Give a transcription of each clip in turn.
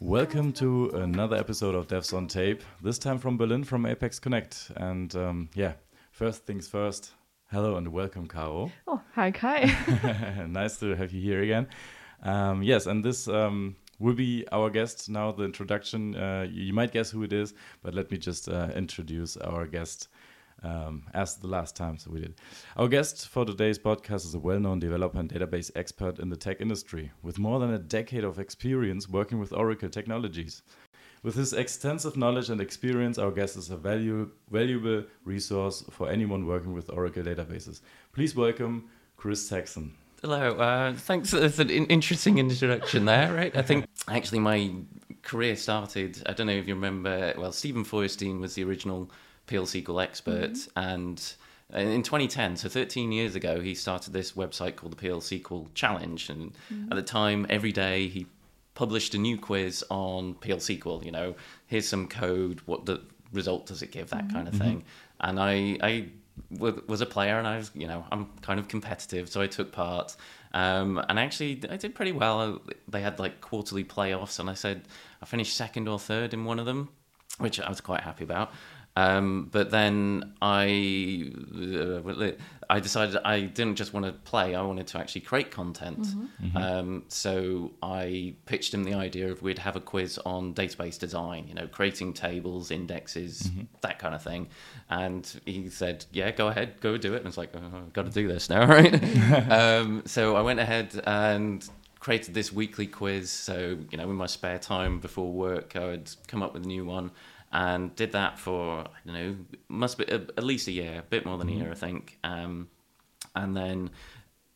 Welcome to another episode of Devs on Tape. This time from Berlin, from Apex Connect. And um, yeah, first things first. Hello and welcome, Caro. Oh, hi, Kai. nice to have you here again. Um, yes, and this um, will be our guest now. The introduction. Uh, you might guess who it is, but let me just uh, introduce our guest um, as the last times we did. Our guest for today's podcast is a well known developer and database expert in the tech industry with more than a decade of experience working with Oracle technologies. With his extensive knowledge and experience, our guest is a value, valuable resource for anyone working with Oracle databases. Please welcome Chris Saxon. Hello, uh, thanks. That's an interesting introduction there, right? I think actually my career started, I don't know if you remember, well, Steven Feuerstein was the original PL SQL expert. Mm-hmm. And in 2010, so 13 years ago, he started this website called the PL SQL Challenge. And mm-hmm. at the time, every day he published a new quiz on PL SQL. You know, here's some code. What the result does it give? That mm-hmm. kind of thing. And I, I was a player and I was, you know, I'm kind of competitive, so I took part. Um, and actually, I did pretty well. They had like quarterly playoffs, and I said I finished second or third in one of them, which I was quite happy about. Um, but then I, uh, I decided I didn't just want to play; I wanted to actually create content. Mm-hmm. Mm-hmm. Um, so I pitched him the idea of we'd have a quiz on database design, you know, creating tables, indexes, mm-hmm. that kind of thing. And he said, "Yeah, go ahead, go do it." And it's like, oh, I've got to do this now, right? um, so I went ahead and created this weekly quiz. So you know, in my spare time before work, I would come up with a new one and did that for I don't know, must be a, at least a year, a bit more than mm-hmm. a year, I think. Um, and then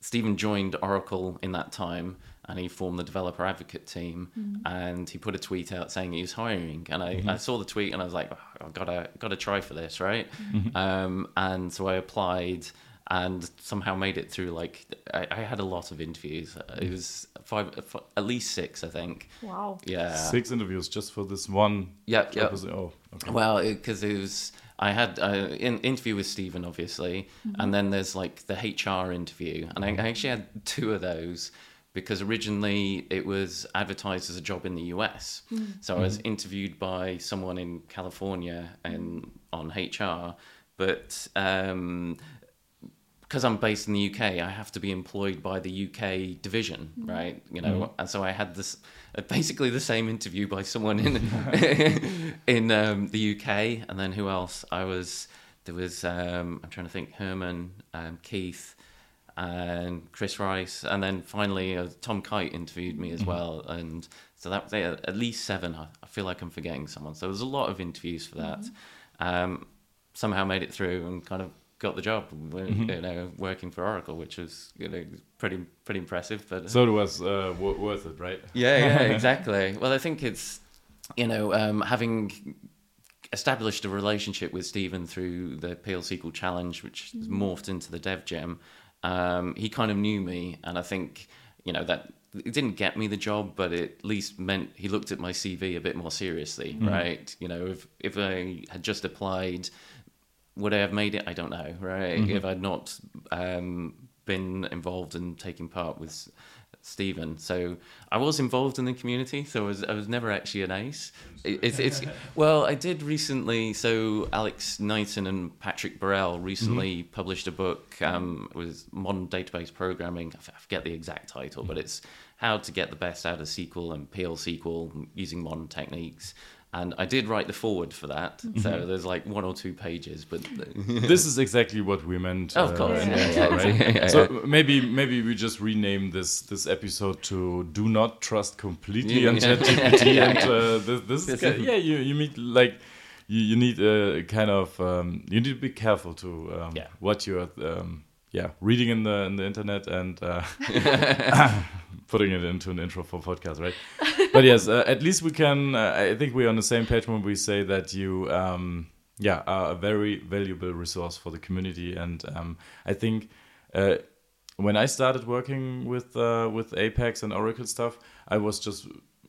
Steven joined Oracle in that time, and he formed the developer advocate team. Mm-hmm. And he put a tweet out saying he was hiring, and I, mm-hmm. I saw the tweet and I was like, oh, I've got to got to try for this, right? Mm-hmm. Um, and so I applied and somehow made it through. Like I, I had a lot of interviews. It was five, at least six, I think. Wow. Yeah. Six interviews just for this one. Yeah. Yeah. Oh. Okay. Well, because it, it, was. I had an uh, interview with steven obviously, mm-hmm. and then there's like the HR interview, and I, I actually had two of those because originally it was advertised as a job in the US. Mm. So I was mm-hmm. interviewed by someone in California and on HR, but um, because I'm based in the UK, I have to be employed by the UK division, mm. right? You know, mm. and so I had this uh, basically the same interview by someone in in um, the UK, and then who else? I was there was um, I'm trying to think Herman, um, Keith, and Chris Rice, and then finally uh, Tom Kyte interviewed me as mm-hmm. well, and so that was at least seven. I, I, feel like I'm forgetting someone. So there's a lot of interviews for that. Mm-hmm. Um, somehow made it through and kind of got the job, mm-hmm. you know, working for Oracle, which was you know pretty pretty impressive. But so it was uh, worth it, right? Yeah, yeah, exactly. well, I think it's you know um, having established a relationship with Steven through the PL SQL Challenge, which mm-hmm. morphed into the Dev Gym. Um, he kind of knew me, and I think you know that it didn't get me the job, but it at least meant he looked at my CV a bit more seriously, mm. right? You know, if if I had just applied would I have made it? I don't know, right? Mm-hmm. If I'd not um, been involved in taking part with Steven. So I was involved in the community, so I was, I was never actually an ace. It's, it's, well, I did recently. So Alex Nuijten and Patrick Barel recently mm-hmm. published a book um, with modern database programming. I forget the exact title, but it's how to get the best out of SQL and PL SQL using modern techniques and I did write the foreword for that. Mm-hmm. So there's like one or two pages, but this is exactly what we meant. of uh, course, yeah, yeah, right? yeah, so maybe maybe we just rename this this episode to "Do Not Trust Completely on ChatGPT." and uh, this, this is yeah, you you meet like. You, you need a kind of um, you need to be careful to um, what you're um, yeah. Reading in the in the internet and uh, putting it into an intro for podcast right? But yes uh, at least we can uh, i think we're on the same page when we say that you um, yeah are a very valuable resource for the community. And um, i think uh, when i started working with uh, with apex and oracle stuff i was just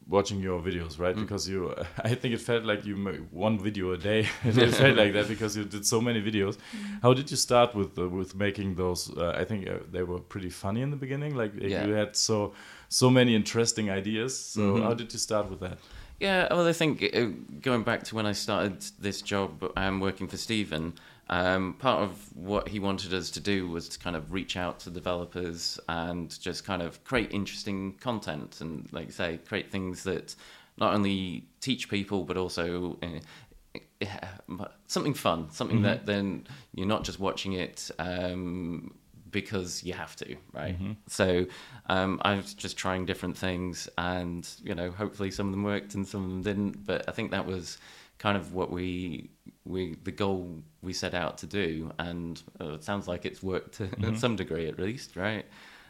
watching your videos, right? Mm. Because you, I think it felt like you made one video a day. it felt like that because you did so many videos. Mm. How did you start with uh, with making those? Uh, I think uh, they were pretty funny in the beginning. Like yeah. you had so so many interesting ideas. So mm -hmm. how did you start with that? Yeah, well, I think uh, going back to when I started this job, um, working for Stephen, um, part of what he wanted us to do was to kind of reach out to developers and just kind of create interesting content and, like say, create things that not only teach people but also uh, something fun, something mm-hmm. that then you're not just watching it um, because you have to, right? Mm-hmm. So um, I was just trying different things, and you know, hopefully some of them worked and some of them didn't. But I think that was kind of what we we the goal we set out to do, and uh, it sounds like it's worked to mm-hmm. some degree at least, right?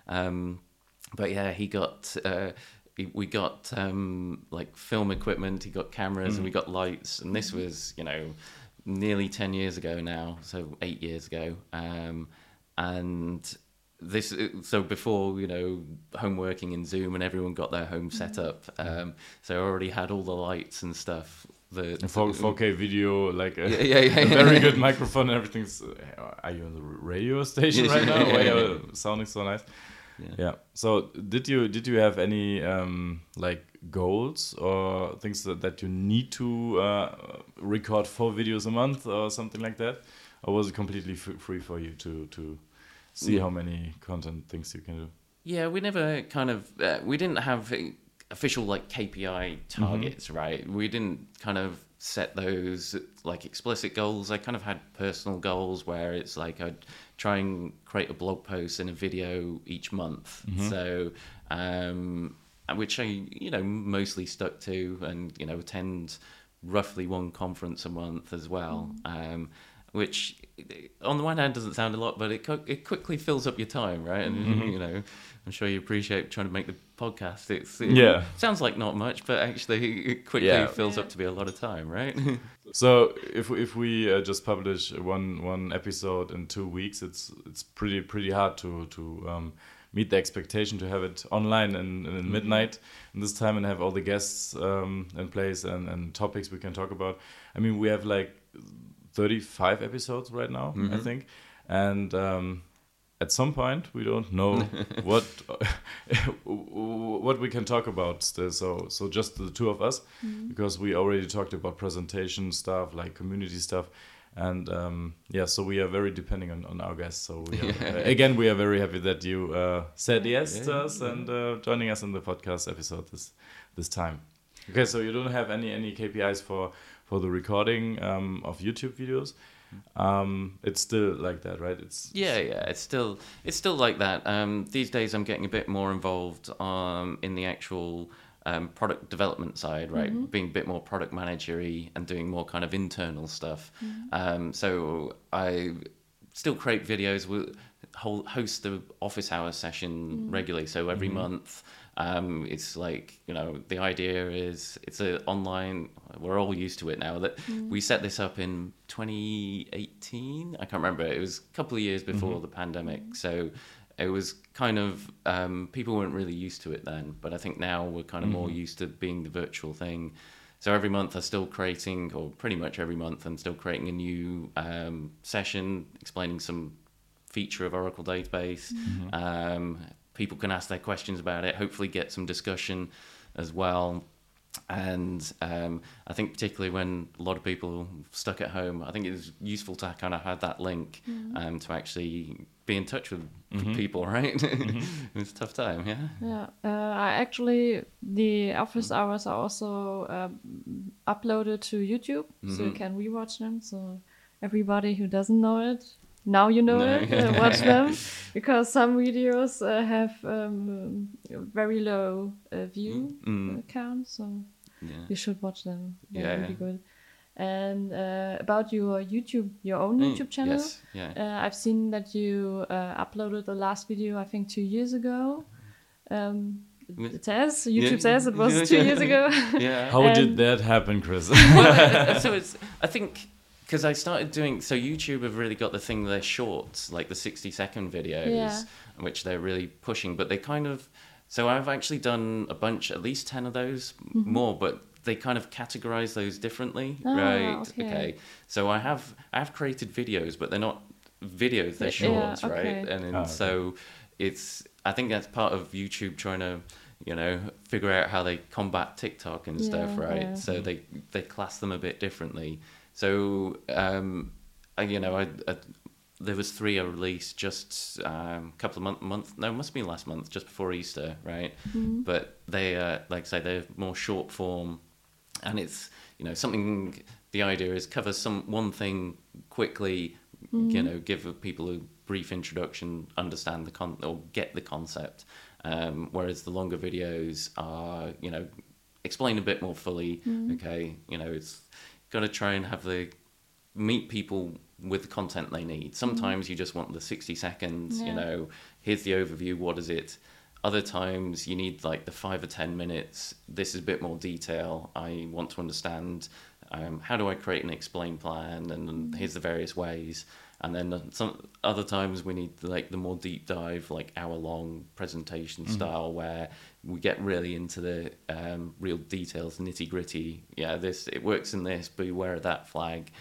Um, but yeah, he got. Uh, we got um, like film equipment, he got cameras, mm. and we got lights, and this was, you know, nearly 10 years ago now, so eight years ago. Um, and this so before you know home working in zoom and everyone got their home set mm-hmm. up um, so i already had all the lights and stuff the 4, k video like a, yeah, yeah, yeah, a very good microphone and everything's uh, are you on the radio station right now? Why are sounding so nice? Yeah. so did you did you have any um, like goals or things that, that you need to uh, record four videos a month or something like that? Or was it completely free for you to to see how many content things you can do? Yeah, we never kind of uh, we didn't have official like KPI targets, mm-hmm. right? We didn't kind of set those like explicit goals. I kind of had personal goals where it's like I'd try and create a blog post and a video each month. Mm-hmm. So, um, which I you know mostly stuck to, and you know attend roughly one conference a month as well. Mm-hmm. Um, which on the one hand doesn't sound a lot, but it it quickly fills up your time, right? And mm-hmm. you know, I'm sure you appreciate trying to make the podcast. It's it yeah, sounds like not much, but actually it quickly yeah. fills up to be a lot of time, right? so if if we uh, just publish one one episode in two weeks, it's it's pretty pretty hard to to um, meet the expectation to have it online in, in mm-hmm. midnight in this time and have all the guests um, in place and, and topics we can talk about. I mean, we have like 35 episodes right now, mm -hmm. I mm-hmm. think, and um, at some point we don't know what what we can talk about still. So so just the two of us, mm -hmm. because we already talked about presentation stuff like community stuff. And um, yeah, so we are very depending on, on our guests. So we are, uh, again, we are very happy that you uh, said yes yeah, to us yeah. and uh, joining us in the podcast episode this this time. Okay, so you don't have any any KPIs for for the recording um, of YouTube videos. Um, it's still like that, right? It's yeah, yeah. It's still it's still like that. Um, these days, I'm getting a bit more involved um, in the actual um, product development side, right? Mm-hmm. Being a bit more product managery and doing more kind of internal stuff. Mm-hmm. Um, so I still create videos. We host the office hour session mm-hmm. regularly. So every mm-hmm. month. Um, it's like you know the idea is it's a online. We're all used to it now. That mm. we set this up in 2018. I can't remember. It was a couple of years before mm-hmm. the pandemic. So it was kind of um, people weren't really used to it then. But I think now we're kind of mm-hmm. more used to being the virtual thing. So every month I'm still creating, or pretty much every month I'm still creating a new um, session explaining some feature of Oracle database. Mm-hmm. Um, people can ask their questions about it, hopefully get some discussion as well. And um, I think particularly when a lot of people stuck at home, I think it was useful to kind of have that link mm-hmm. um, to actually be in touch with mm-hmm. people, right? Mm-hmm. it's a tough time, yeah. Yeah, uh, I actually the office hours are also um, uploaded to YouTube, so you mm-hmm. can rewatch them. So everybody who doesn't know it now you know no. it uh, watch them because some videos uh, have um, very low uh, view mm. count so yeah. you should watch them they're yeah, really good and uh, about your youtube your own mm. youtube channel yes. yeah. Uh, i've seen that you uh, uploaded the last video i think two years ago um, it says YouTube yeah. says it was two years ago. yeah. How did that happen, Chris? well, so it's. I think because I started doing so YouTube have really got the thing they're shorts like the 60 second videos yeah. which they're really pushing but they kind of So I've actually done a bunch, at least ten of those mm-hmm. more, but they kind of categorize those differently, oh, right? Okay. okay. So I have I have created videos, but they're not videos; they're shorts, yeah, okay. right? And, and oh, okay. so it's I think that's part of YouTube trying to you know figure out how they combat TikTok and yeah, stuff, right? Yeah. So they they class them a bit differently. So um, I, you know I, I there was three I released just um, a couple of months month no it must have been last month just before Easter right mm-hmm. but they uh, like I say they're more short form and it's you know something the idea is cover some one thing quickly mm-hmm. you know give people a brief introduction understand the con or get the concept um, whereas the longer videos are you know explain a bit more fully mm-hmm. okay you know it's got to try and have the meet people with the content they need. Mm-hmm. Sometimes mm. you just want the 60 seconds, yeah. you know, here's the overview, what is it? Other times you need like the five or 10 minutes. This is a bit more detail. I want to understand um, how do I create an explain plan and, mm. here's the various ways. And then some other times we need like the more deep dive, like hour long presentation mm-hmm. style where we get really into the um, real details, nitty gritty. Yeah, this it works in this, but beware of that flag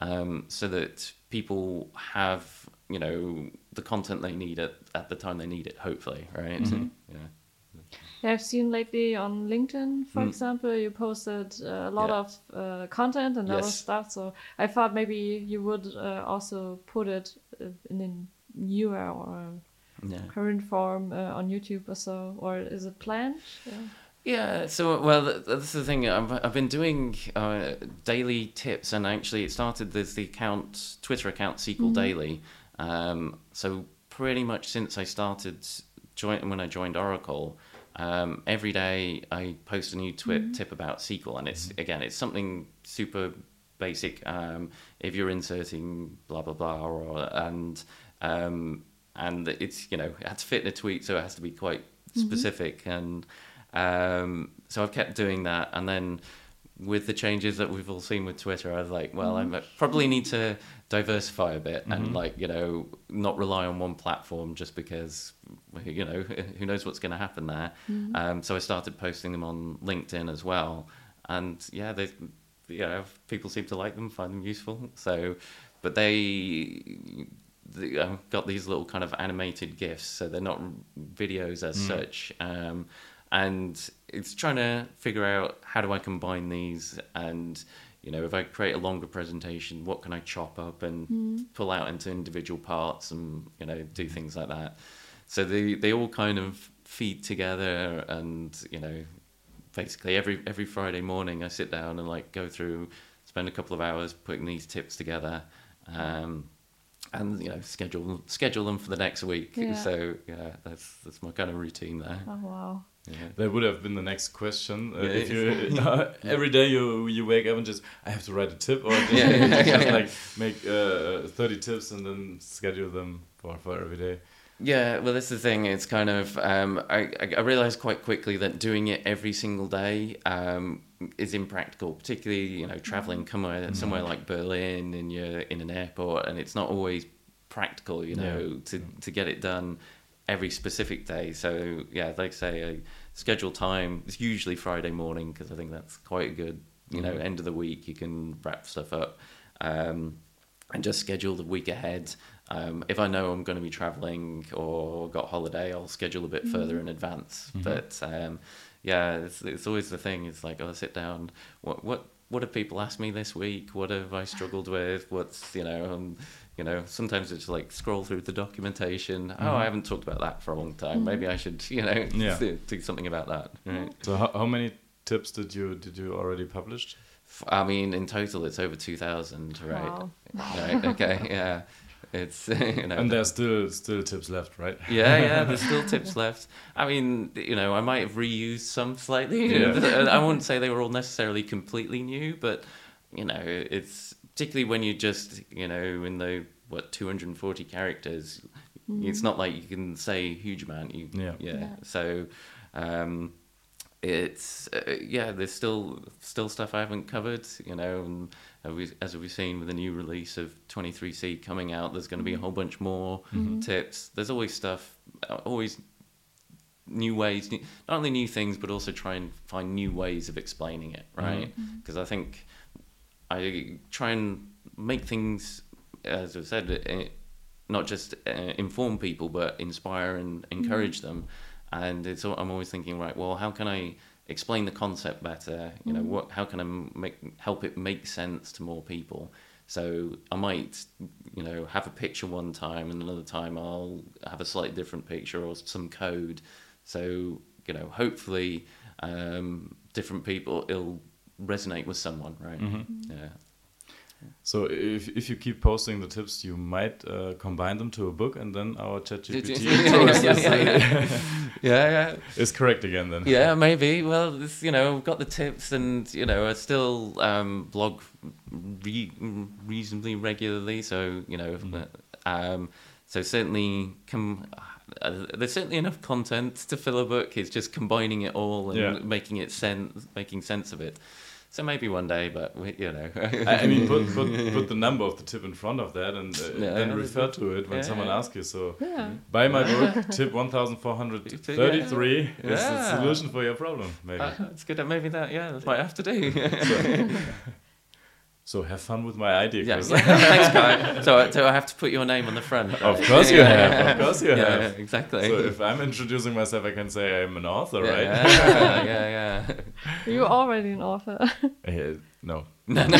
um, so that people have you know the content they need at, at the time they need it hopefully right mm-hmm. yeah yeah, I've seen lately on LinkedIn, for mm. example, you posted uh, a lot yeah. of uh, content and yes. other stuff. So I thought maybe you would uh, also put it uh, in a newer or yeah. current form uh, on YouTube or so. Or is it planned? Yeah. Yeah, so well, that's the thing. I've, I've been doing uh, daily tips, and actually, it started as the account Twitter account SQL mm-hmm. Daily. Um, so pretty much since I started join when I joined Oracle, um, every day I post a new twi- mm-hmm. tip about SQL, and it's mm-hmm. again, it's something super basic. Um, if you're inserting blah blah blah, or and um, and it's you know it has to fit in a tweet, so it has to be quite mm-hmm. specific and um, so I've kept doing that, and then with the changes that we've all seen with Twitter, I was like, well, mm-hmm. I probably need to diversify a bit mm-hmm. and like you know not rely on one platform just because you know who knows what's going to happen there. Mm-hmm. Um, so I started posting them on LinkedIn as well, and yeah, they you know people seem to like them, find them useful. So, but they. I've got these little kind of animated gifs, so they're not videos as mm. such. Um, and it's trying to figure out how do I combine these and you know if I create a longer presentation what can I chop up and mm. pull out into individual parts and you know do things like that so they they all kind of feed together and you know basically every every Friday morning I sit down and like go through spend a couple of hours putting these tips together um, and you know schedule schedule them for the next week yeah. so yeah that's that's my kind of routine there oh wow yeah. That would have been the next question. Uh, yeah, if you uh, every day you you wake up and just I have to write a tip or just, yeah, just like make uh, thirty tips and then schedule them for, for every day. Yeah, well, that's the thing. It's kind of um, I I realized quite quickly that doing it every single day um, is impractical, particularly you know traveling somewhere mm. somewhere like Berlin and you're in an airport and it's not always practical, you know, yeah. to to get it done every specific day. So yeah, like I say, I schedule time. It's usually Friday morning because I think that's quite a good, you know, mm-hmm. end of the week. You can wrap stuff up um, and just schedule the week ahead. Um, if I know I'm going to be traveling or got holiday, I'll schedule a bit mm-hmm. further in advance. Mm-hmm. But um, yeah, it's, it's always the thing. It's like, oh, sit down. What what what have people asked me this week? What have I struggled with? What's you know, um, you know, sometimes it's like scroll through the documentation. Mm-hmm. Oh, I haven't talked about that for a long time. Mm-hmm. Maybe I should, you know, yeah. do, something about that. Right? So, how, how many tips did you did you already publish? I mean, in total, it's over two thousand. Right. Wow. Right. Okay. Yeah. It's you know, and there's still still tips left, right? Yeah, yeah. There's still tips left. I mean, you know, I might have reused some slightly. Yeah. I wouldn't say they were all necessarily completely new, but you know, it's particularly when you just you know in the what 240 characters mm. it's not like you can say a huge amount you yeah yeah, yeah. so um it's uh, yeah there's still still stuff i haven't covered you know and as we've seen with the new release of 23c coming out there's going to be a mm-hmm. whole bunch more mm-hmm. tips there's always stuff always new ways, new, not only new things, but also try and find new ways of explaining it, right? Because mm-hmm. I think I try and make things, as I said, eh, not just uh, inform people, but inspire and encourage mm-hmm. them. And it's I'm always thinking, right? Well, how can I explain the concept better? You know, mm-hmm. what? How can I make help it make sense to more people? So I might, you know, have a picture one time, and another time I'll have a slightly different picture or some code. So you know, hopefully, um, different people it'll resonate with someone, right? Mm-hmm. Yeah. So if if you keep posting the tips, you might uh, combine them to a book, and then our ChatGPT yeah, yeah, yeah, yeah, is correct again. Then yeah, maybe. Well, this, you know, we've got the tips, and you know, I still um, blog re reasonably regularly. So you know, mm. um, so certainly come. Uh, there's certainly enough content to fill a book. It's just combining it all and making it sense, making sense of it. So maybe one day, but we, you know. I, I, mean, put, put put the number of the tip in front of that, and uh, yeah, then refer to it when yeah, someone asks you. So, yeah. buy my book, tip one thousand four hundred thirty-three is the solution for your problem. Maybe uh, it's good. Maybe that. Yeah, that's what I have to do. So, so have fun with my idea. Yeah, yeah. thanks, Kai. So, so I have to put your name on the front. Right? Of course you have. Of course you yeah, have. exactly. So if I'm introducing myself, I can say I'm an author, yeah, right? Yeah, yeah, yeah. You're already an author. Uh, no. no, no.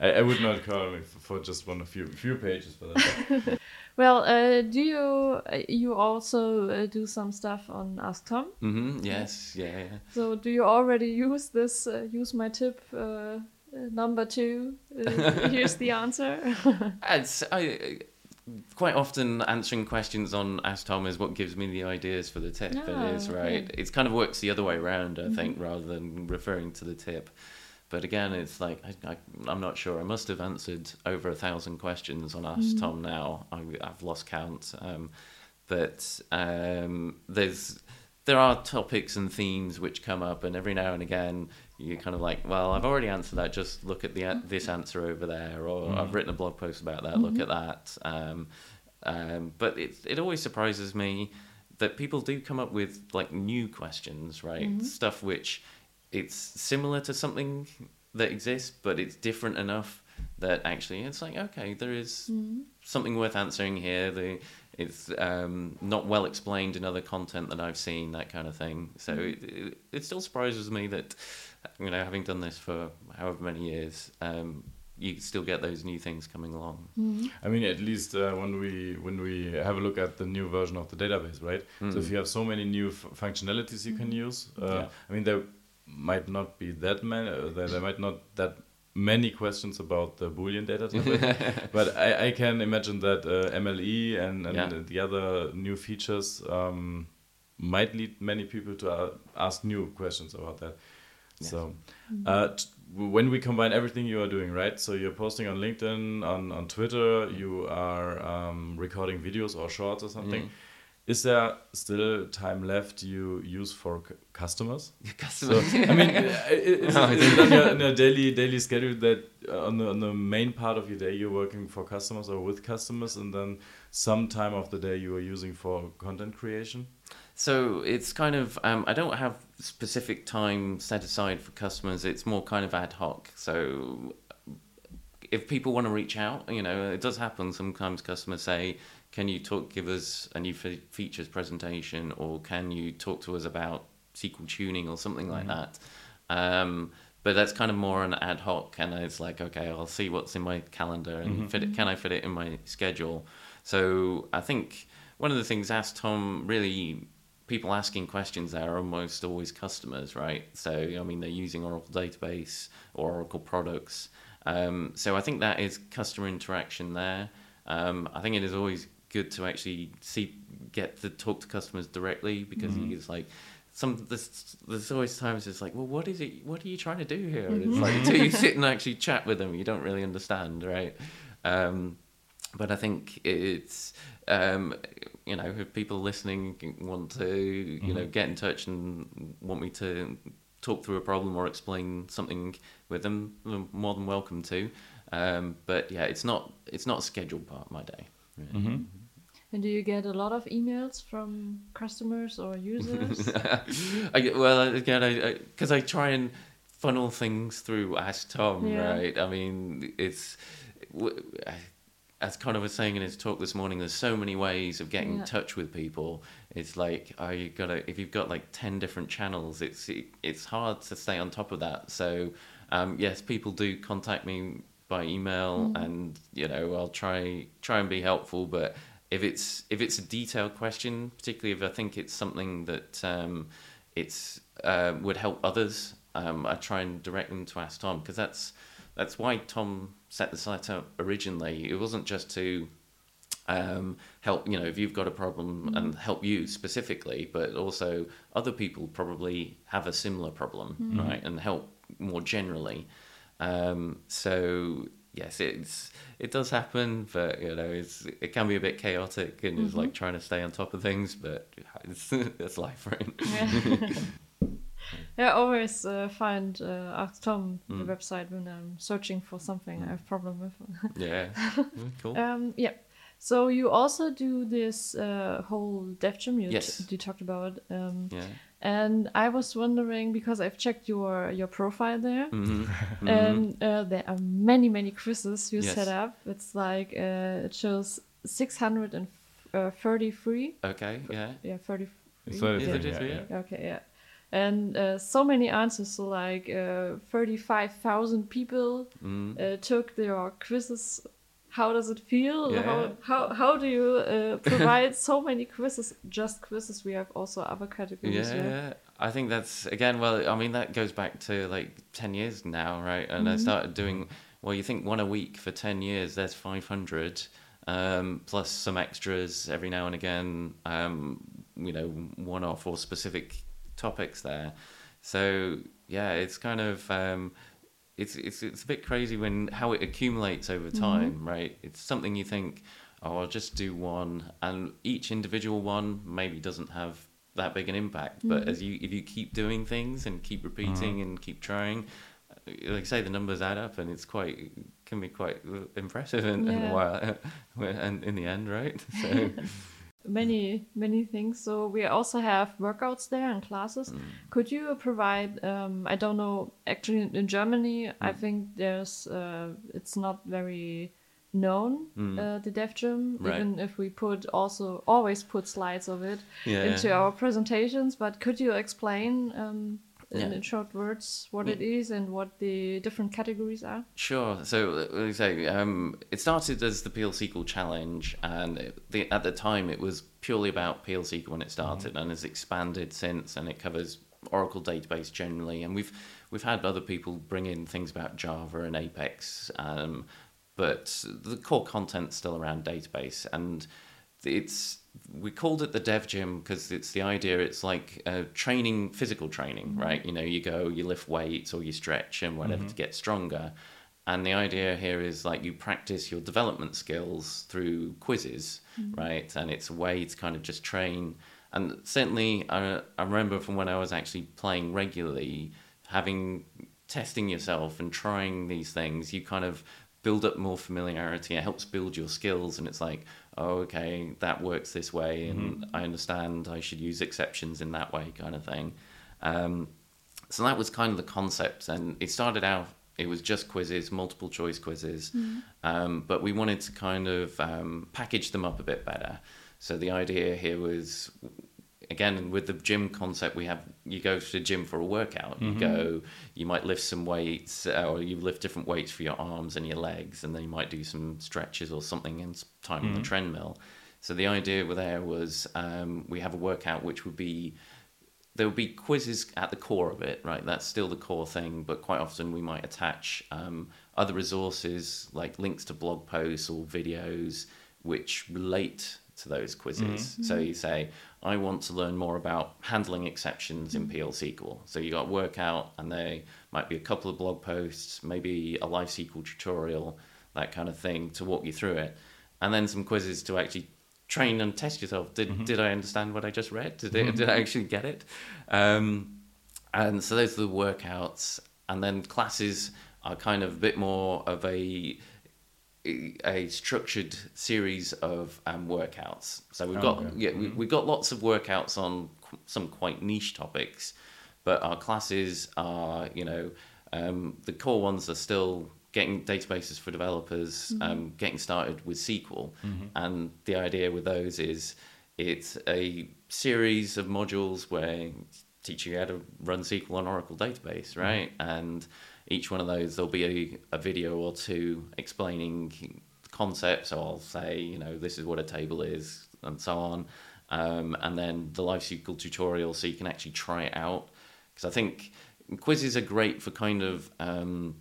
I, I, would not call me for just one a few few pages for that. well, uh, do you uh, you also uh, do some stuff on Ask Tom? Mm-hmm. Yes. Yeah, yeah. So do you already use this? Uh, use my tip uh, number two. here's the answer. it's, I, quite often answering questions on Ask Tom is what gives me the ideas for the tip. Oh, it is right. Okay. It kind of works the other way around, I mm-hmm. think, rather than referring to the tip. But again, it's like I, am not sure. I must have answered over a thousand questions on Ask mm-hmm. Tom now. I, have lost count. Um, but um, there's there are topics and themes which come up, and every now and again you're kind of like, well, I've already answered that. Just look at the this answer over there, or mm. I've written a blog post about that. Mm-hmm. Look at that. Um, um, but it it always surprises me that people do come up with like new questions, right? Mm-hmm. Stuff which it's similar to something that exists, but it's different enough that actually it's like okay, there is mm-hmm. something worth answering here. The it's um, not well explained in other content that I've seen, that kind of thing. So mm-hmm. it, it, it still surprises me that you know, having done this for however many years, um, you still get those new things coming along. Mm-hmm. I mean, at least uh, when we when we have a look at the new version of the database, right? Mm-hmm. So if mm. you have so many new f- functionalities you can mm-hmm. use, uh, yeah. I mean, there might not be that many. Uh, there, there might not that many questions about the Boolean data type, but I, I, can imagine that uh, MLE and, and yeah. the other new features um, might lead many people to uh, ask new questions about that. So, uh, when we combine everything you are doing, right? So you're posting on LinkedIn, on on Twitter, you are um, recording videos or shorts or something. Mm. Is there still time left you use for customers? Customers. So, I mean, is, no, is it on your, on your, daily daily schedule that uh, on the on the main part of your day you're working for customers or with customers, and then some time of the day you are using for content creation? So it's kind of um, I don't have specific time set aside for customers. It's more kind of ad hoc. So if people want to reach out, you know, it does happen. Sometimes customers say, "Can you talk? Give us a new features presentation, or can you talk to us about SQL tuning or something like mm-hmm. that?" Um, but that's kind of more an ad hoc, and it's like, okay, I'll see what's in my calendar and mm-hmm. fit it. Can I fit it in my schedule? So I think one of the things Ask Tom really people asking questions there are almost always customers, right? So, I mean, they're using Oracle database or Oracle products. Um, so I think that is customer interaction there. Um, I think it is always good to actually see get to talk to customers directly because mm-hmm. it's like some there's, there's always times it's like well what is it what are you trying to do here mm-hmm. it's like until you sit and actually chat with them you don't really understand right um, but I think it's um, you know, if people listening want to, you mm-hmm. know, get in touch and want me to talk through a problem or explain something with them, I'm more than welcome to. Um, but yeah, it's not it's not a scheduled part of my day. Mm-hmm. And do you get a lot of emails from customers or users? I, well, again, because I, I, try and funnel things through Ask Tom, yeah. right? I mean, it's as Connor was saying in his talk this morning. There's so many ways of getting yeah. in touch with people. It's like, oh, you gotta if you've got like ten different channels, it's it, it's hard to stay on top of that. So, um, yes, people do contact me by email, mm. and you know, I'll try try and be helpful, but if it's if it's a detailed question, particularly if I think it's something that um, it's uh, would help others, um, I try and direct them to ask Tom because that's that's why Tom set the site up originally. It wasn't just to um, help you know if you've got a problem mm-hmm. and help you specifically, but also other people probably have a similar problem, mm-hmm. right, and help more generally. Um, so yes, it's it does happen, but you know, it's it can be a bit chaotic and mm-hmm. it's like trying to stay on top of things, but it's it's life, right? Yeah. yeah, I always uh, find uh, Ask Tom mm. the website when I'm searching for something mm. I have problem with. yeah, cool. Um, yeah. So you also do this uh, whole dev gym you, yes. t- you talked about. Um, yeah. And I was wondering because I've checked your your profile there, mm-hmm. Mm-hmm. and uh, there are many many quizzes you yes. set up. It's like uh, it shows six hundred and uh, thirty-three. Okay. Yeah. Yeah, thirty-three. Yeah. yeah. Okay. Yeah. And uh, so many answers, so like uh, 35,000 people mm. Uh, took their quizzes how does it feel? Yeah. How, how how do you uh, provide so many quizzes? Just quizzes. We have also other categories. Yeah, yeah, I think that's again. Well, I mean that goes back to like ten years now, right? And mm-hmm. I started doing. Well, you think one a week for ten years? There's five hundred. Um, plus some extras every now and again, um, you know, one off or specific topics there. So yeah, it's kind of um, it's it's it's a bit crazy when how it accumulates over mm-hmm. time, mm-hmm. right? It's something you think, oh, I'll just do one, and each individual one maybe doesn't have that big an impact. Mm-hmm. But as you if you keep doing things and keep repeating mm-hmm. and keep trying, uh, like I say, the numbers add up, and it's quite can be quite impressive in, yeah. in a while, and in the end, right? So many many things so we also have workouts there and classes mm. could you provide um, i don't know actually in germany mm. i think there's uh, it's not very known mm. uh, the dev gym right. even if we put also always put slides of it yeah, into our presentations but could you explain um, in, in, short words what yeah. it is and what the different categories are? Sure. So, like say, um, it started as the PL SQL challenge, and it, the, at the time it was purely about PL SQL when it started, mm-hmm. and has expanded since, and it covers Oracle database generally, and we've we've had other people bring in things about Java and Apex, um, but the core content's still around database, and it's we called it the dev gym because it's the idea it's like uh, training physical training mm-hmm. right you know you go you lift weights or you stretch and whatever mm-hmm. to get stronger and the idea here is like you practice your development skills through quizzes mm-hmm. right and it's a way to kind of just train and certainly I, I remember from when i was actually playing regularly having testing yourself and trying these things you kind of build up more familiarity it helps build your skills and it's like oh, okay, that works this way, and mm-hmm. I understand I should use exceptions in that way, kind of thing. Um, so that was kind of the concept, and it started out. It was just quizzes, multiple choice quizzes, mm-hmm. um, but we wanted to kind of um, package them up a bit better. So the idea here was again with the gym concept we have you go to the gym for a workout you mm-hmm. go you might lift some weights uh, or you lift different weights for your arms and your legs and then you might do some stretches or something in time mm-hmm. on the mm-hmm. treadmill so the idea there was um, we have a workout which would be there would be quizzes at the core of it right that's still the core thing but quite often we might attach um, other resources like links to blog posts or videos which relate to those quizzes. Mm-hmm. So you say, I want to learn more about handling exceptions in PL SQL. So you got workout, and there might be a couple of blog posts, maybe a live SQL tutorial, that kind of thing to walk you through it, and then some quizzes to actually train and test yourself. Did mm-hmm. did I understand what I just read? Did it, did I actually get it? Um, and so those are the workouts, and then classes are kind of a bit more of a a structured series of um, workouts. So we've got okay. yeah mm-hmm. we, have got lots of workouts on qu- some quite niche topics, but our classes are you know um, the core ones are still getting databases for developers, mm-hmm. um, getting started with SQL, mm-hmm. and the idea with those is it's a series of modules where teach you how to run SQL on Oracle database, mm-hmm. right? And each one of those there'll be a, a video or two explaining concepts. So I'll say, you know, this is what a table is, and so on. Um, and then the live SQL tutorial, so you can actually try it out. Because I think quizzes are great for kind of um,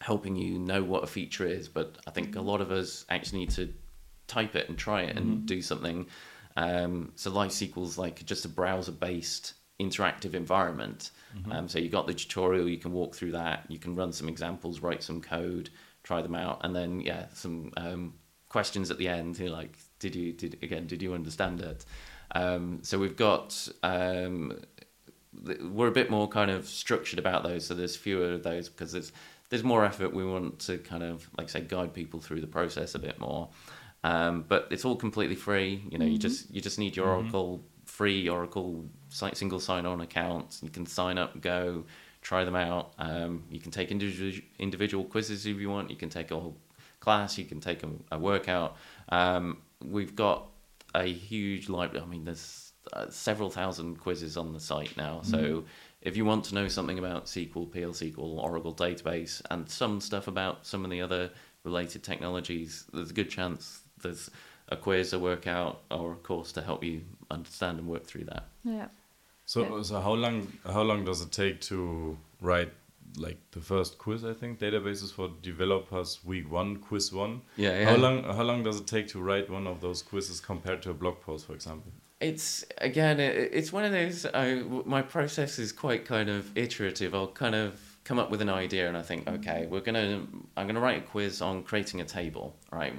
helping you know what a feature is, but I think a lot of us actually need to type it and try it and mm-hmm. do something. Um, so live SQL's like just a browser-based interactive environment. Mm-hmm. Um, so you got the tutorial, you can walk through that, you can run some examples, write some code, try them out, and then yeah, some um, questions at the end. You're like, did you did again? Did you understand it? Um, so we've got um, we're a bit more kind of structured about those. So there's fewer of those because there's there's more effort. We want to kind of like say guide people through the process a bit more. Um, but it's all completely free. You know, mm-hmm. you just you just need your mm-hmm. Oracle free Oracle site single sign-on account. You can sign up, go try them out. Um, you can take individual individual quizzes if you want. You can take a whole class. You can take a, a workout. Um, we've got a huge library. I mean, there's uh, several thousand quizzes on the site now. Mm-hmm. So if you want to know something about SQL, PL SQL, Oracle database, and some stuff about some of the other related technologies, there's a good chance there's a quiz, a workout, or a course to help you understand and work through that. Yeah. So, yeah. so how long how long does it take to write like the first quiz? I think databases for developers week one quiz one. Yeah, yeah. How long how long does it take to write one of those quizzes compared to a blog post, for example? It's again, it, it's one of those. I, my process is quite kind of iterative. I'll kind of come up with an idea, and I think, okay, we're gonna, I'm gonna write a quiz on creating a table. Right?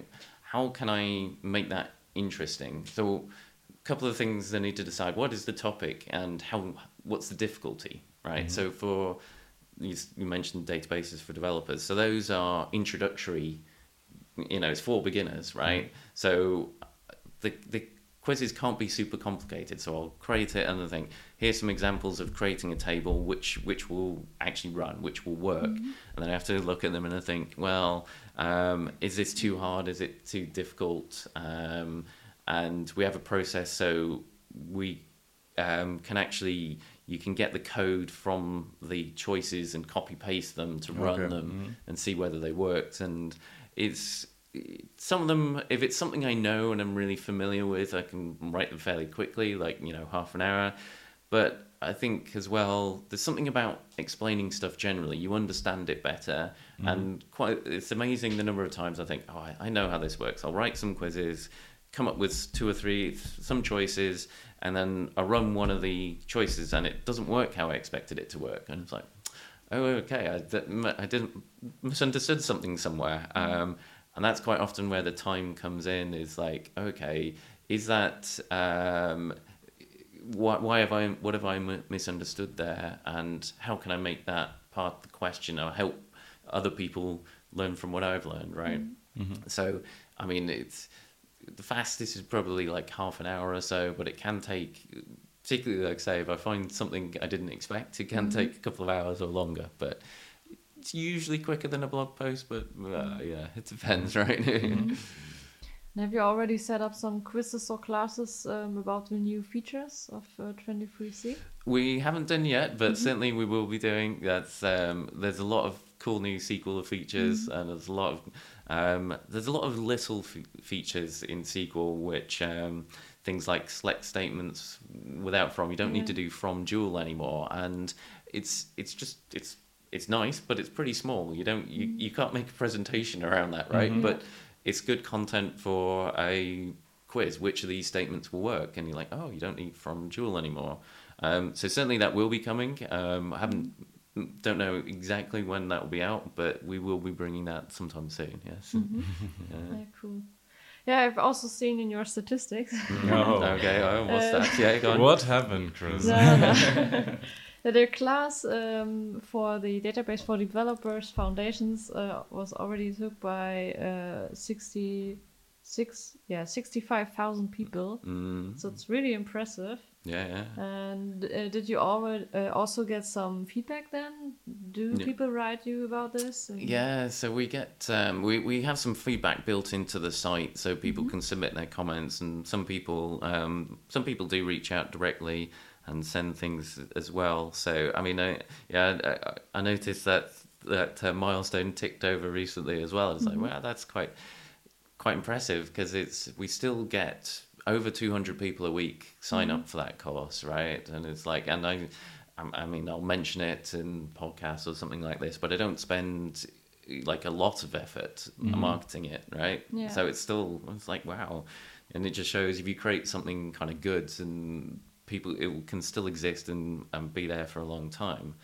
How can I make that interesting? So, a couple of things I need to decide: what is the topic, and how, what's the difficulty? Right? Mm-hmm. So, for you, you mentioned databases for developers. So those are introductory. You know, it's for beginners, right? Mm-hmm. So the the quizzes can't be super complicated. So I'll create it and then think, here's some examples of creating a table which which will actually run, which will work. Mm-hmm. And then I have to look at them and I think, well, um, is this too hard? Is it too difficult? Um, and we have a process so we um, can actually you can get the code from the choices and copy paste them to run okay. them mm-hmm. and see whether they worked and it's some of them, if it's something I know and I'm really familiar with, I can write them fairly quickly, like, you know, half an hour. But I think as well, there's something about explaining stuff generally. You understand it better. Mm-hmm. And quite, it's amazing the number of times I think, oh, I, I know how this works. I'll write some quizzes, come up with two or three, some choices, and then I run one of the choices and it doesn't work how I expected it to work. And it's like, oh, okay, I, I didn't misunderstood something somewhere. Mm-hmm. Um, and that's quite often where the time comes in is like okay is that um, why, why have i what have i misunderstood there and how can i make that part of the question or help other people learn from what i've learned right mm-hmm. mm-hmm. so i mean it's the fastest is probably like half an hour or so but it can take particularly like say if i find something i didn't expect it can mm-hmm. take a couple of hours or longer but it's usually quicker than a blog post, but uh, yeah, it depends, right? Mm-hmm. Have you already set up some quizzes or classes um, about the new features of uh, 23C? We haven't done yet, but mm-hmm. certainly we will be doing. That's um, there's a lot of cool new SQL features, mm-hmm. and there's a lot of um, there's a lot of little f- features in SQL which um, things like select statements without from. You don't yeah. need to do from dual anymore, and it's it's just it's it's nice, but it's pretty small. You don't you, you can't make a presentation around that, right? Mm-hmm. But it's good content for a quiz. Which of these statements will work? And you're like, oh, you don't need from dual anymore. Um, so certainly that will be coming. Um, I haven't don't know exactly when that will be out, but we will be bringing that sometime soon. Yes. Mm-hmm. yeah. yeah, cool. Yeah, I've also seen in your statistics. No. okay, oh, what's uh, that? Yeah, go on. What happened, Chris? No, no. the class um, for the database for developers foundations uh, was already took by uh, 66 yeah 65,000 people Mm. so it's really impressive Yeah, yeah. and uh, did you already uh, also get some feedback then do Yeah. people write you about this And- Yeah, so we get um, we we have some feedback built into the site, so people can submit their comments, and some people um, some people do reach out directly and send things as well. So I mean, I, yeah, I, I noticed that that uh, milestone ticked over recently as well. It's like, mm-hmm. wow, that's quite quite impressive because it's we still get over 200 people a week sign mm-hmm. up for that course right and it's like and i i mean i'll mention it in podcasts or something like this but i don't spend like a lot of effort mm-hmm. marketing it right Yeah. so it's still it's like wow and it just shows if you create something kind of good and people it can still exist and, and be there for a long time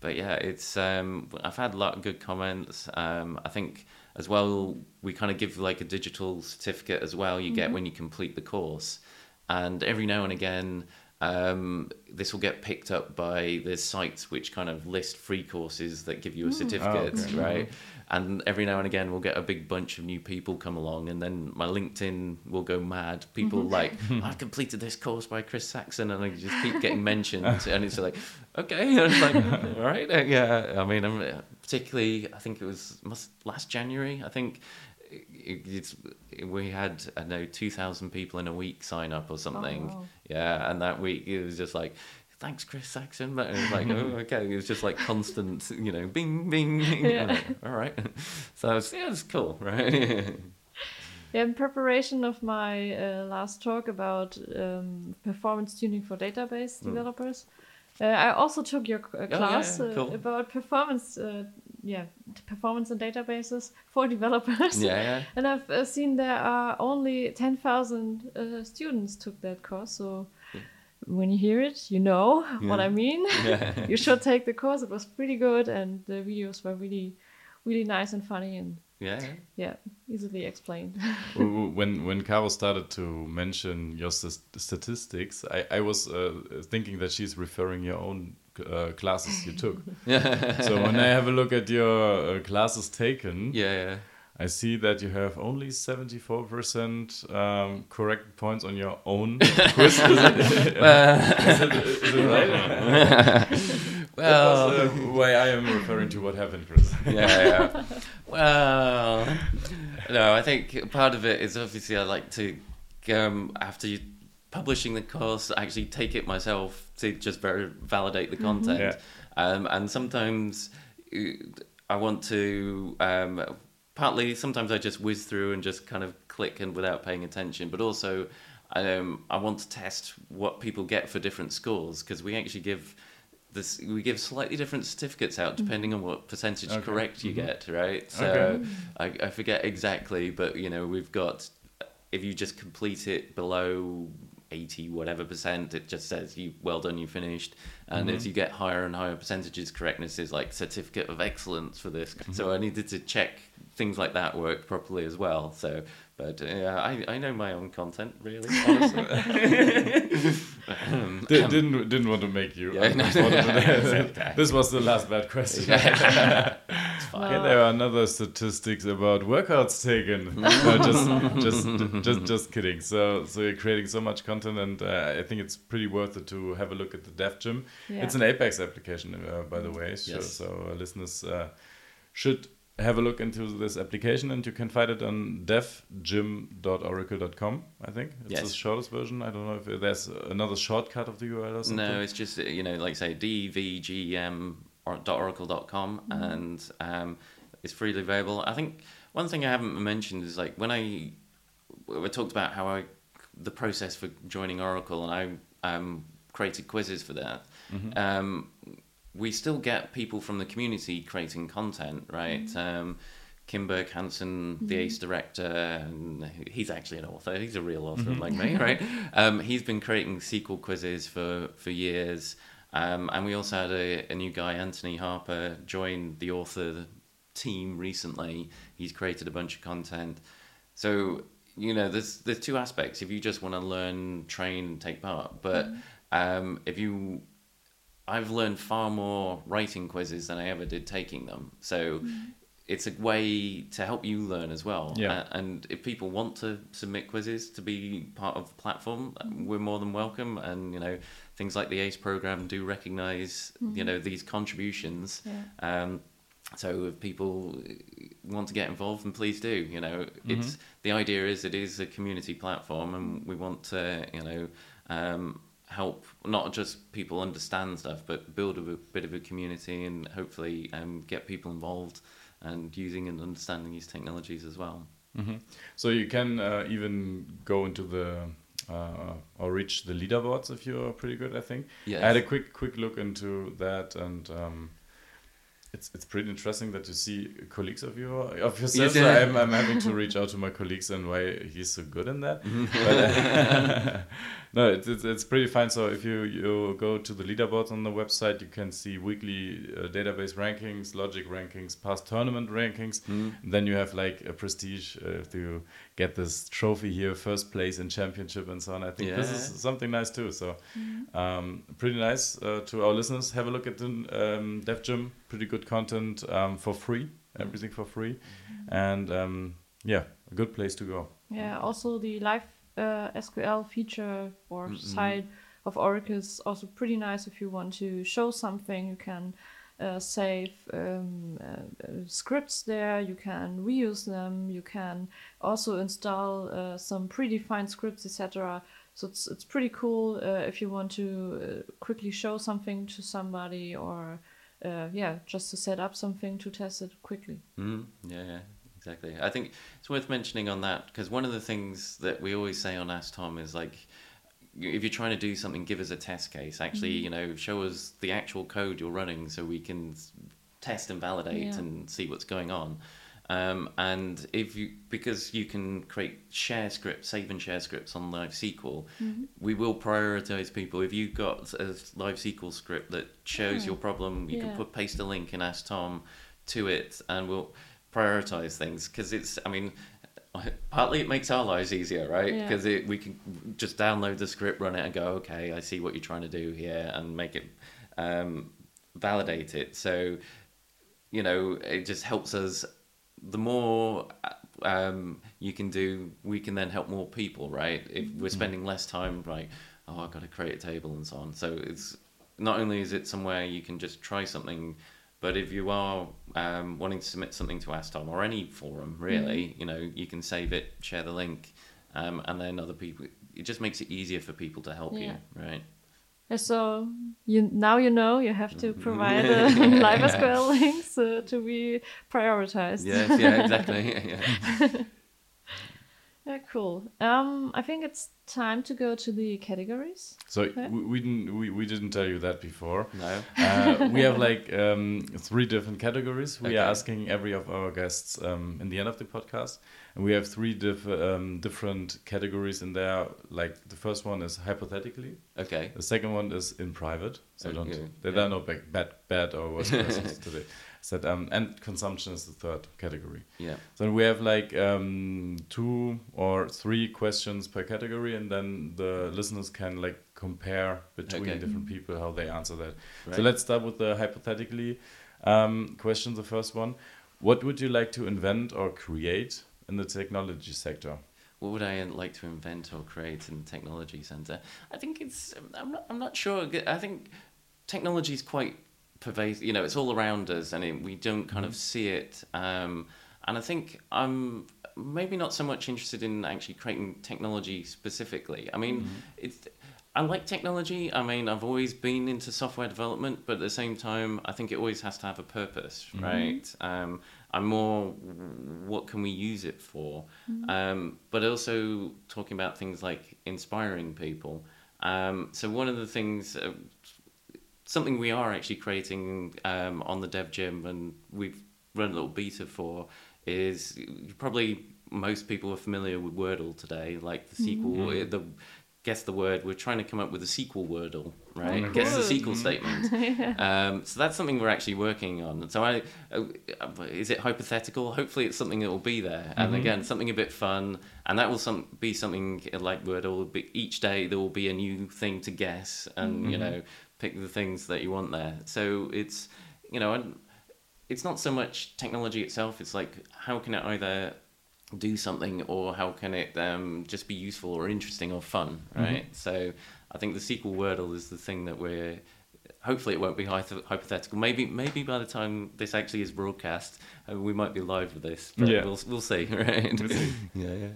but yeah, it's um, I've had a lot of good comments. Um, I think as well we kind of give like a digital certificate as well. You get when you complete the course, and every now and again um, this will get picked up by the sites which kind of list free courses that give you a certificate, okay. right? And every now and again we'll get a big bunch of new people come along, and then my LinkedIn will go mad. People like I've completed this course by Chris Saxon, and I just keep getting mentioned, and it's like okay, and it's like all right, uh, yeah. I mean, I'm uh, particularly I think it was must, last January. I think it, it's we had I know two thousand people in a week sign up or something. wow. Yeah, and that week it was just like. Thanks, Chris Saxon. But it was like, oh, okay. It was just like constant, you know, bing, bing. Yeah. All right. So it's, yeah, it's cool, right? Yeah, in preparation of my uh, last talk about um, performance tuning for database developers, uh, I also took your uh, Hmm. yeah, class yeah, uh, cool. about performance, uh, yeah, performance and databases for developers. yeah, yeah. And I've uh, seen there are only 10,000 uh, students took that course. So when you hear it, you know what I mean. Yeah. you should take the course. It was pretty good, and the videos were really, really nice and funny, and Yeah, yeah. yeah, easily explained. W- w- when when Caro started to mention your st- statistics, I, I was uh, thinking that she's referring your own uh, classes you took. so when I have a look at your uh, classes taken, Yeah, yeah. I see that you have only seventy four percent um, correct points on your own quiz. Is it, is it, right? Well, That's uh, why I am referring to what happened, Chris. yeah, yeah. Well, no, I think part of it is obviously I like to, um, after you publishing the course, actually take it myself to just ver- validate the content. Yeah. Um, and sometimes uh, I want to, um, partly, sometimes I just whiz through and just kind of click and without paying attention, but also um, I want to test what people get for different scores because we actually give this we give slightly different certificates out depending on what percentage Okay. correct you get right so Okay. I, I forget exactly but you know we've got if you just complete it below 80 whatever percent it just says you well done you finished. And mm-hmm. as you get higher and higher percentages correctness is like certificate of excellence for this. Mm-hmm. So i needed to check things like that work properly as well. So but uh, I, I know my own content really honestly Um, Di- didn't didn't want to make you. Yeah, no, uncomfortable. this was the last bad question. it's fine. Okay, there are another statistics about workouts taken. no, just, just, just, just kidding. So, so you're creating so much content, and uh, I think it's pretty worth it to have a look at the Dev Gym. Yeah. It's an Apex application, uh, by the way. Yes. so uh, listeners uh, should have a look into this application, and you can find it on devgym.oracle.com. I think it's Yes. the shortest version. I don't know if there's another shortcut of the URL or something. No, it's just you know, like say devgym.oracle.com, and um, it's freely available. I think one thing I haven't mentioned is like when I we talked about how I the process for joining Oracle, and I um, created quizzes for that. Um, we still get people from the community creating content, right? Um, Kim Berg Hansen, the ACE director, and he's actually an author. He's a real author, like me, right? Um, he's been creating SQL quizzes for, for years. Um, and we also had a, a new guy, Anthony Harper, join the author team recently. He's created a bunch of content. So, you know, there's, there's two aspects. If you just want to learn, train, and take part, but um, if you I've learned far more writing quizzes than I ever did taking them. So mm-hmm. it's a way to help you learn as well. Yeah. Uh, and if people want to submit quizzes to be part of the platform, mm-hmm. we're more than welcome. And you know, things like the ACE program do recognize mm-hmm. you know these contributions. Yeah. Um, so if people want to get involved, then please do. You know, it's mm-hmm. the idea is it is a community platform, and we want to you know. Um, help not just people understand stuff, but build a bit of a community and hopefully um, get people involved and using and understanding these technologies as well. Mm-hmm. So you can uh, even go into the uh, or reach the leaderboards if you're pretty good. I think. Yes. I had a quick quick look into that and. Um, it's it's pretty interesting that you see colleagues of you of yourself. So I'm I'm having to reach out to my colleagues and why he's so good in that. Mm-hmm. but, uh, no, it's, it's, it's pretty fine. So if you you go to the leaderboards on the website, you can see weekly uh, database rankings, logic rankings, past tournament rankings. Mm. Then you have like a prestige uh, to get this trophy here, first place in championship and so on. I think yeah. this is something nice too. So mm. um, pretty nice uh, to our listeners. Have a look at the um, Dev Gym. Pretty good content um, for free. Everything for free, mm. and um, yeah, a good place to go. Yeah. Also the live uh, SQL feature or mm-hmm. side of Oracle is also pretty nice if you want to show something. You can uh, save um, uh, scripts there, you can reuse them, you can also install uh, some predefined scripts, etc. So it's, it's pretty cool uh, if you want to uh, quickly show something to somebody or yeah, just to set up something to test it quickly. Mm, yeah, yeah, exactly. I think it's worth mentioning on that because one of the things that we always say on Ask Tom is like, if you're trying to do something, give us a test case. Actually, mm-hmm. you know, show us the actual code you're running so we can test and validate yeah. and see what's going on. Um, and if you because you can create share scripts, save and share scripts on Live SQL, mm-hmm. we will prioritize people. If you've got a Live SQL script that shows yeah. your problem, you yeah. can put paste a link and ask Tom to it, and we'll prioritize things because it's i mean partly it makes our lives easier right? Because yeah. we can just download the script run it and go okay i see what you're trying to do here and make it um, validate it. So you know it just helps us. The more um, you can do we can then help more people right? If we're mm-hmm. spending less time right oh i've got to create a table and so on. So it's not only is it somewhere you can just try something but if you are um, wanting to submit something to Ask Tom or any forum, really, mm-hmm. you know, you can save it, share the link, um, and then other people. It just makes it easier for people to help yeah. you, right? So you now you know you have to provide a live SQL links uh, to be prioritized. Yes, yeah, exactly. yeah. Yeah, cool. Um, I think it's time to go to the categories. So okay. we, we, didn't we, we didn't tell you that before. No. Uh, we have like um, three different categories. We okay. are asking every of our guests um, in the end of the podcast, and we have three diff um, different categories in there. Like the first one is hypothetically. Okay. The second one is in private. So okay. don't there yeah. are no bad bad or worse questions today said um, and consumption is the third category. Yeah. So we have like um, two or three questions per category, and then the listeners can like compare between okay. different people how they answer that. Right. So let's start with the hypothetically um, question. The first one: What would you like to invent or create in the technology sector? What would I like to invent or create in the technology center? I think it's. I'm not. I'm not sure. I think technology is quite pervasive. You know, it's all around us, and it, we don't kind of mm-hmm. see it. Um, and I think I'm maybe not so much interested in actually creating technology specifically. I mean, mm-hmm. it's. I like technology. I mean, I've always been into software development, but at the same time, I think it always has to have a purpose, mm-hmm. right? Um, I'm more, what can we use it for? Mm-hmm. Um, but also talking about things like inspiring people. Um, so one of the things, uh, something we are actually creating um, on the Dev Gym, and we've run a little beta for, is probably most people are familiar with Wordle today, like the SQL, mm-hmm. the guess the word. We're trying to come up with a SQL Wordle, right? Oh, guess the SQL statement. yeah. um, so that's something we're actually working on. So I, uh, is it hypothetical? Hopefully, it's something that will be there. And mm-hmm. again, something a bit fun, and that will some be something like Wordle. Be, each day there will be a new thing to guess, and mm-hmm. you know pick the things that you want there. So it's you know, it's not so much technology itself. It's like how can it either do something or how can it um, just be useful or interesting or fun, mm-hmm. right? Mm-hmm. So I think the SQL Wordle is the thing that we're. Hopefully, it won't be hypothetical. Maybe, maybe by the time this actually is broadcast, uh, we might be live with this. But yeah. we'll we'll see, right? We'll see. yeah, yeah.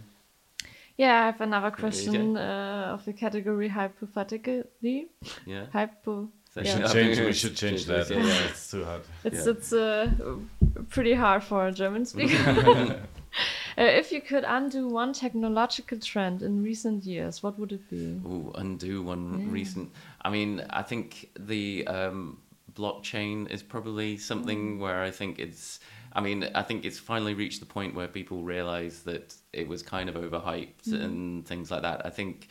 Yeah, I have another question uh, of the category hypothetically. Yeah. Hypo. We yeah. should change. We should change that. Yeah. it's too hard. It's yeah. it's uh, pretty hard for a German speaker. Uh, if you could undo one technological trend in recent years, what would it be? Ooh, undo one yeah. recent. I mean, I think the um, blockchain is probably something mm. where I think it's. I mean, I think it's finally reached the point where people realize that it was kind of overhyped mm. and things like that. I think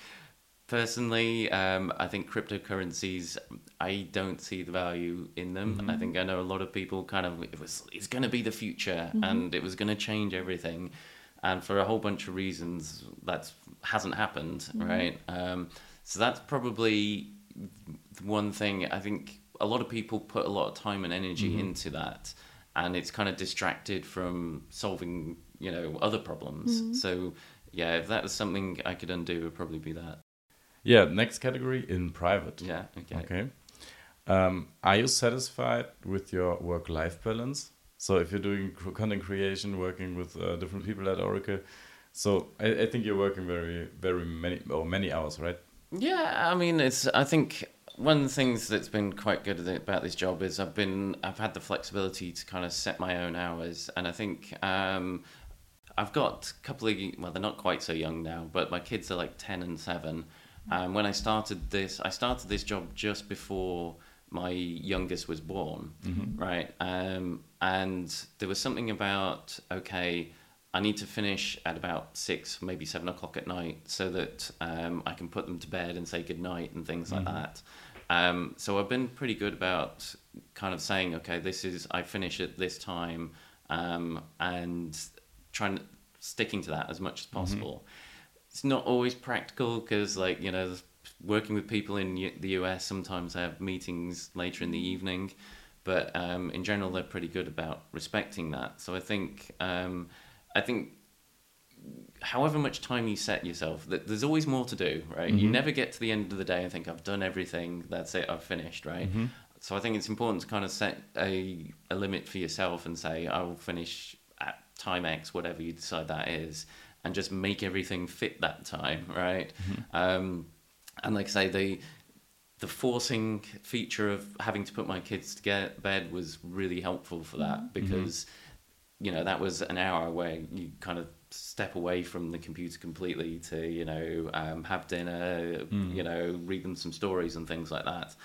personally, um, I think cryptocurrencies, I don't see the value in them. Mm-hmm. I think I know a lot of people kind of, it was, it's going to be the future mm-hmm. and it was going to change everything. And for a whole bunch of reasons, that hasn't happened, mm-hmm. right? Um, so that's probably one thing. I think a lot of people put a lot of time and energy mm-hmm. into that. And it's kind of distracted from solving, you know, other problems. Mm-hmm. So yeah, if that was something I could undo, it would probably be that. Yeah, next category in private. Yeah, okay. Okay. Um, are you satisfied with your work life balance? So, if you're doing content creation, working with uh, different people at Oracle, so I, I, think you're working very, very many or many hours, right? Yeah, I mean, it's. I think one of the things that's been quite good about this job is I've been I've had the flexibility to kind of set my own hours, and I think um, I've got a couple of well, they're not quite so young now, but my kids are like ten and seven, um, when I started this, I started this job just before my youngest was born, mm-hmm. right? Um, and there was something about okay, I need to finish at about six, maybe seven o'clock at night, so that um, I can put them to bed and say good night and things mm-hmm. like that. Um, so I've been pretty good about kind of saying, okay, this is I finish at this time, um, and trying sticking to that as much as mm-hmm. possible. Mm-hmm it's not always practical because like you know working with people in the US sometimes I have meetings later in the evening but um, in general they're pretty good about respecting that so I think um, I think however much time you set yourself there's always more to do right mm-hmm. you never get to the end of the day and think I've done everything that's it I've finished right mm-hmm. so I think it's important to kind of set a, a limit for yourself and say I will finish at time X whatever you decide that is and just make everything fit that time, right? Mm-hmm. Um, and like I say, the the forcing feature of having to put my kids to get bed was really helpful for that mm-hmm. because you know that was an hour where you kind of step away from the computer completely to you know um, have dinner, mm. you know, read them some stories and things like that,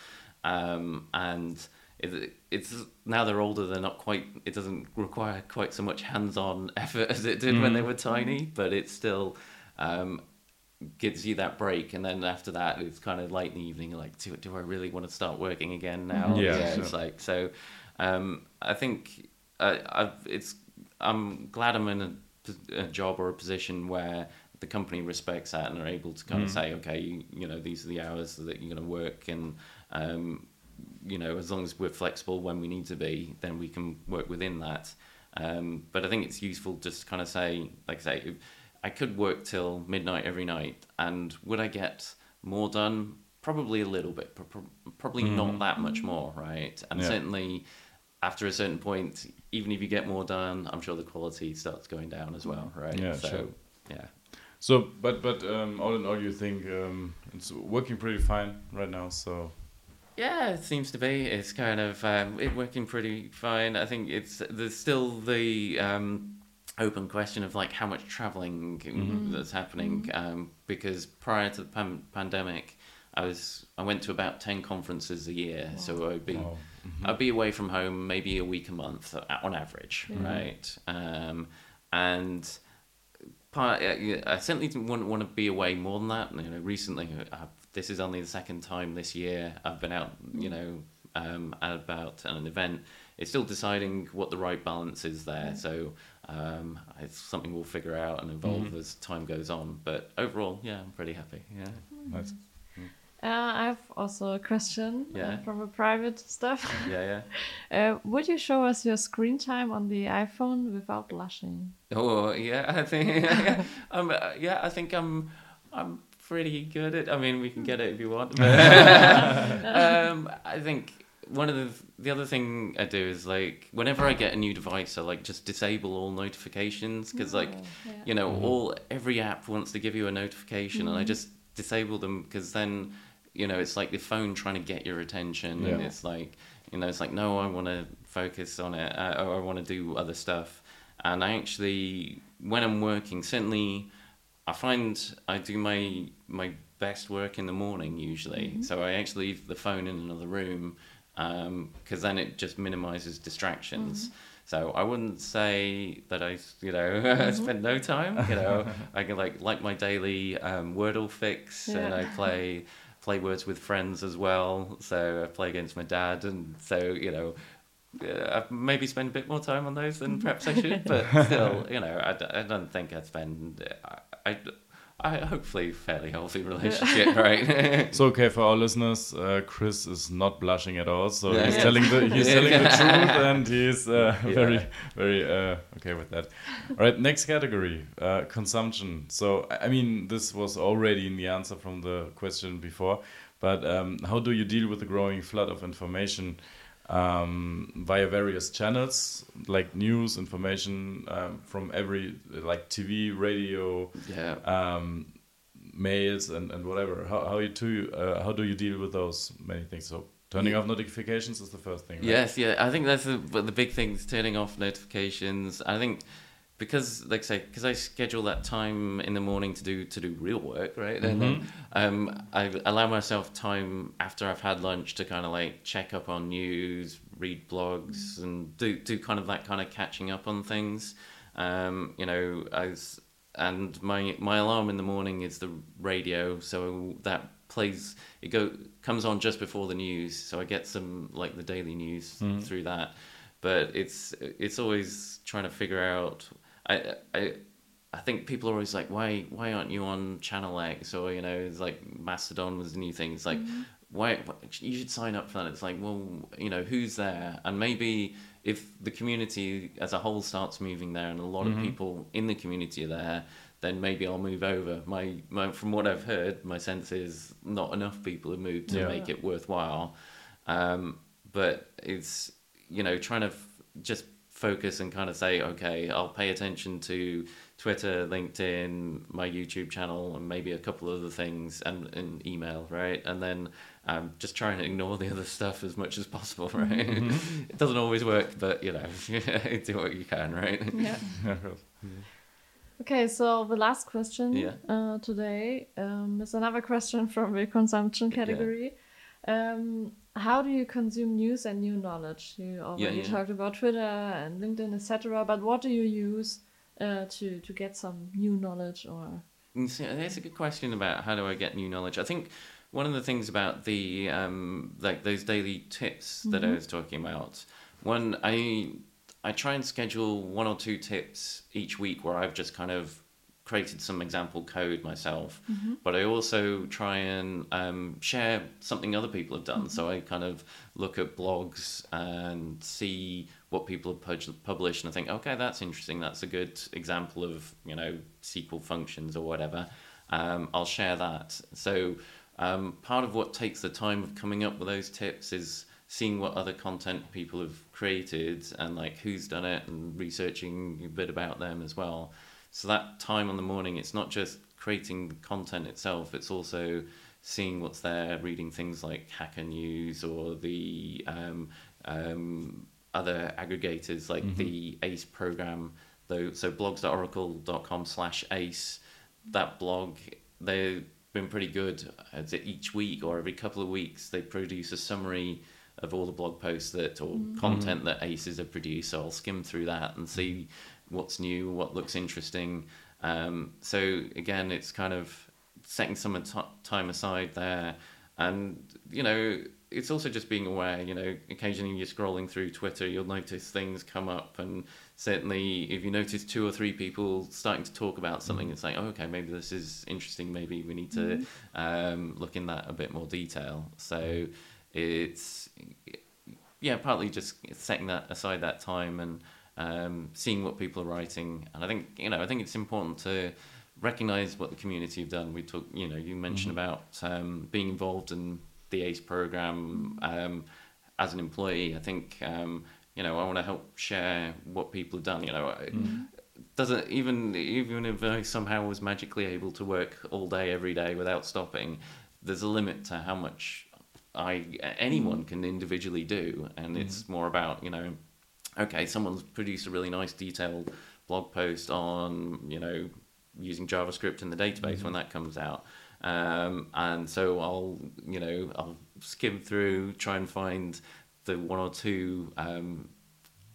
um, and it, it's now they're older they're not quite it doesn't require quite so much hands-on effort as it did mm. when they were tiny but it still um, gives you that break. And then after that it's kind of late in the evening like do, do i really want to start working again now? Yeah, yeah it's like so um, i think uh, I've, it's i'm glad i'm in a, job or a position where the company respects that and are able to kind mm. of say okay you, you know these are the hours that you're going to work and um, you know, as long as we're flexible when we need to be, then we can work within that. Um, but I think it's useful just to kind of say, like I say, I could work till midnight every night, and would I get more done? Probably a little bit, probably mm. not that much more, right? And yeah. certainly after a certain point, even if you get more done, I'm sure the quality starts going down as well, right? Yeah, so, sure. Yeah. So, but but um, all in all, you think um, it's working pretty fine right now? So yeah, it seems to be. It's kind of um, it working pretty fine. I think it's there's still the um, open question of like how much traveling mm-hmm. that's happening mm-hmm. um, because prior to the pan- pandemic, I was I went to about ten conferences a year, wow. so I'd be wow. mm-hmm. I'd be away from home maybe a week a month uh, on average, right? Um, and part I certainly didn't want, want to be away more than that. You know, recently I've this is only the second time this year I've been out, you know, um, about an event. It's still deciding what the right balance is there. Yeah. So um, it's something we'll figure out and evolve mm-hmm. as time goes on. But overall, yeah, I'm pretty happy. Yeah. Nice. Uh, I have also a question uh, yeah. uh, from a private stuff. Yeah, yeah. uh, would you show us your screen time on the iPhone without blushing? Oh yeah, I think yeah, um, uh, yeah, I think I'm I'm pretty good at. I mean, we can get it if you want. But, um, I think one of the the other thing I do is like whenever I get a new device, I like just disable all notifications because like yeah. you know mm-hmm. all every app wants to give you a notification, mm-hmm. and I mm-hmm. just disable them because then you know, it's like the phone trying to get your attention, yeah. and it's like, you know, it's like, no, I want to focus on it, uh, or I want to do other stuff. And I actually, when I'm working, certainly, I find I do my my best work in the morning usually. Mm-hmm. So I actually leave the phone in another room because um, then it just minimizes distractions. Mm-hmm. So I wouldn't say that I, you know, mm-hmm. spend no time. You know, I can like like my daily um, Wordle fix, yeah. and I play play words with friends as well. So I play against my dad, and so you know, uh, I maybe spend a bit more time on those than perhaps I should. But still, you know, I, I don't think I'd spend. I, I I hopefully fairly healthy relationship, right? so okay, for our listeners, uh, Chris is not blushing at all. So yeah, he's telling the he's telling the truth, and he's uh, yeah. very very uh, okay with that. All right, next category, uh, consumption. So I mean, this was already in the answer from the question before, but um, how do you deal with the growing flood of information? Um, via various channels like news information um, from every like TV, radio, yeah, um, mails and, and whatever. How how you do uh, how do you deal with those many things? So turning yeah. off notifications is the first thing. Right? Yes, yeah, I think that's the, the big thing. Is turning off notifications. I think because like I say because I schedule that time in the morning to do to do real work right mm-hmm. and then um, I allow myself time after I've had lunch to kind of like check up on news read blogs and do do kind of that kind of catching up on things um, you know as and my my alarm in the morning is the radio so that plays it go comes on just before the news so I get some like the daily news mm-hmm. through that but it's it's always trying to figure out I, I, I think people are always like, why, why aren't you on Channel X? Or you know, it's like Mastodon was the new thing. It's like, mm-hmm. why you should sign up for that? It's like, well, you know, who's there? And maybe if the community as a whole starts moving there, and a lot mm-hmm. of people in the community are there, then maybe I'll move over. My, my from what I've heard, my sense is not enough people have moved to yeah. make it worthwhile. Um, but it's you know trying to f- just focus and kind of say, okay, I'll pay attention to Twitter, LinkedIn, my YouTube channel, and maybe a couple other things, and, and email, right? And then um, just try and ignore the other stuff as much as possible, right? Mm-hmm. it doesn't always work, but you know, do what you can, right? Yeah. Okay, so the last question yeah. uh, today um, is another question from the consumption category. Yeah. Um, how do you consume news and new knowledge? You already yeah, yeah. talked about Twitter and LinkedIn, etc. But what do you use uh, to to get some new knowledge or? See, that's a good question about how do I get new knowledge. I think one of the things about the um, like those daily tips that mm-hmm. I was talking about. One, I I try and schedule one or two tips each week where I've just kind of created some example code myself, mm-hmm. but I also try and um, share something other people have done. Mm-hmm. So I kind of look at blogs and see what people have pub- published, and I think, okay, that's interesting. That's a good example of you know SQL functions or whatever. Um, I'll share that. So um, part of what takes the time of coming up with those tips is seeing what other content people have created and like who's done it and researching a bit about them as well. So that time on the morning, it's not just creating the content itself, it's also seeing what's there, reading things like Hacker News or the um, um, other aggregators like mm-hmm. the ACE program. Though, so blogs.oracle.com slash ACE, that blog, they've been pretty good. Each week or every couple of weeks, they produce a summary of all the blog posts that or mm-hmm. content that ACEs have produced. So I'll skim through that and see what's new, what looks interesting. Um, so again, it's kind of setting some time aside there, and you know, it's also just being aware. You know, occasionally you're scrolling through Twitter, you'll notice things come up, and certainly if you notice two or three people starting to talk about something, it's like, oh, okay, maybe this is interesting. Maybe we need to mm-hmm. um, look in that a bit more detail. So it's yeah, partly just setting that aside that time and um, seeing what people are writing. And I think you know, I think it's important to recognize what the community have done. We talk, you know, you mentioned mm-hmm. about um, being involved in the ACE program um, as an employee. I think um, you know I want to help share what people have done. You know, mm-hmm. doesn't even even if I somehow was magically able to work all day every day without stopping, there's a limit to how much I anyone mm-hmm. can individually do, and mm-hmm. it's more about you know, okay, someone's produced a really nice detailed blog post on you know using JavaScript in the database mm-hmm. when that comes out. Um, and so I'll, you know, I'll skim through, try and find the one or two um,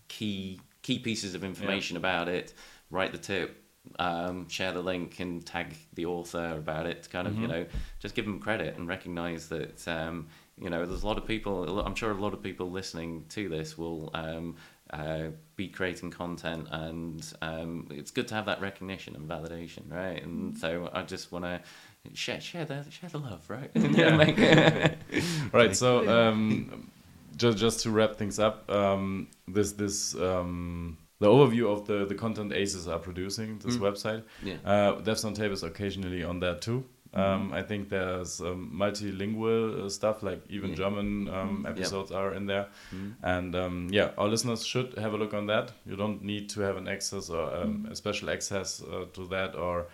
key key pieces of information yeah. about it, write the tip, um, share the link, and tag the author about it. Kind of, mm-hmm. you know, just give them credit and recognize that, um, you know, there's a lot of people. I'm sure a lot of people listening to this will um, uh, be creating content, and um, it's good to have that recognition and validation, right? And so I just want to share share the share the love, right? yeah. right. So um, just just to wrap things up, um, this this um, the overview of the the content aces are producing this mm. website. Yeah. Uh, Devs on Tape is occasionally on there too. Um, mm-hmm. I think there's um, multilingual uh, stuff, like even yeah. German um, episodes yep. are in there. Mm-hmm. And um, yeah, our listeners should have a look on that. You don't need to have an access or um, mm-hmm. a special access uh, to that or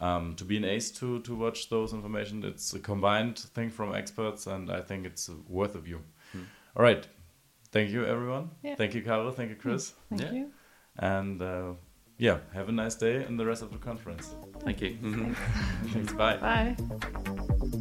um, to be an ace to, to watch those information. It's a combined thing from experts, and I think it's worth a view. Mm. All right. Thank you, everyone. Yeah. Thank you, Caro. Thank you, Chris. Thank yeah. you. And uh, yeah, have a nice day and the rest of the conference. Thank you. Thanks. Mm-hmm. Bye. Bye.